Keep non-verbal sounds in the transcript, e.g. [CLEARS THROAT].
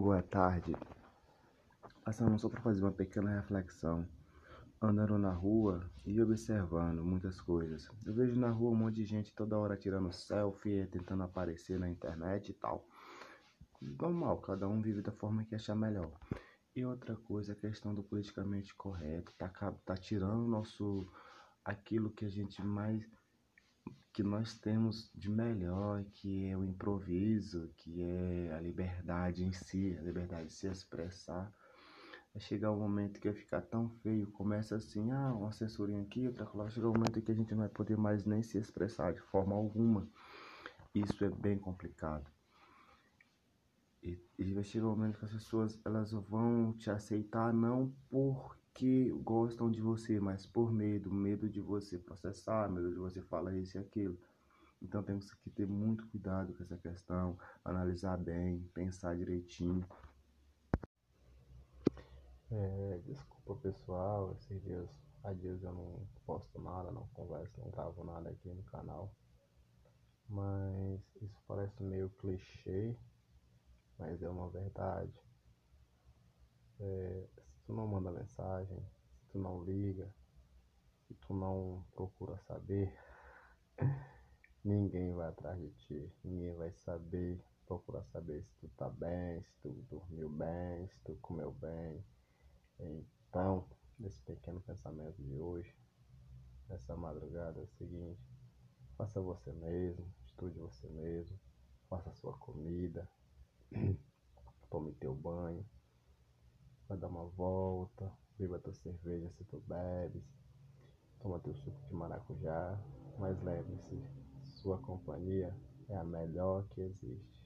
Boa tarde. Passando só para fazer uma pequena reflexão. Andando na rua e observando muitas coisas. Eu vejo na rua um monte de gente toda hora tirando selfie, tentando aparecer na internet e tal. Normal, cada um vive da forma que achar melhor. E outra coisa, a questão do politicamente correto, tá, tá tirando nosso aquilo que a gente mais que nós temos de melhor, que é o improviso, que é a liberdade em si, a liberdade de se expressar. Vai chegar um momento que vai ficar tão feio, começa assim, ah, uma censurinha aqui, outra lá, chega um momento que a gente não vai poder mais nem se expressar de forma alguma. Isso é bem complicado. E, e vai chegar um momento que as pessoas elas vão te aceitar não por que gostam de você, mas por medo, medo de você processar, medo de você falar isso e aquilo. Então temos que ter muito cuidado com essa questão, analisar bem, pensar direitinho. É, desculpa pessoal, esses dias, há dias eu não posto nada, não converso, não gravo nada aqui no canal. Mas isso parece meio clichê, mas é uma verdade. É, tu não manda mensagem, se tu não liga, se tu não procura saber, [LAUGHS] ninguém vai atrás de ti, ninguém vai saber, procurar saber se tu tá bem, se tu dormiu bem, se tu comeu bem. Então, nesse pequeno pensamento de hoje, nessa madrugada é o seguinte, faça você mesmo, estude você mesmo, faça sua comida, [CLEARS THROAT] tome teu banho vai dar uma volta, beba tua cerveja se tu bebes, toma teu suco de maracujá, mas lembre-se, sua companhia é a melhor que existe.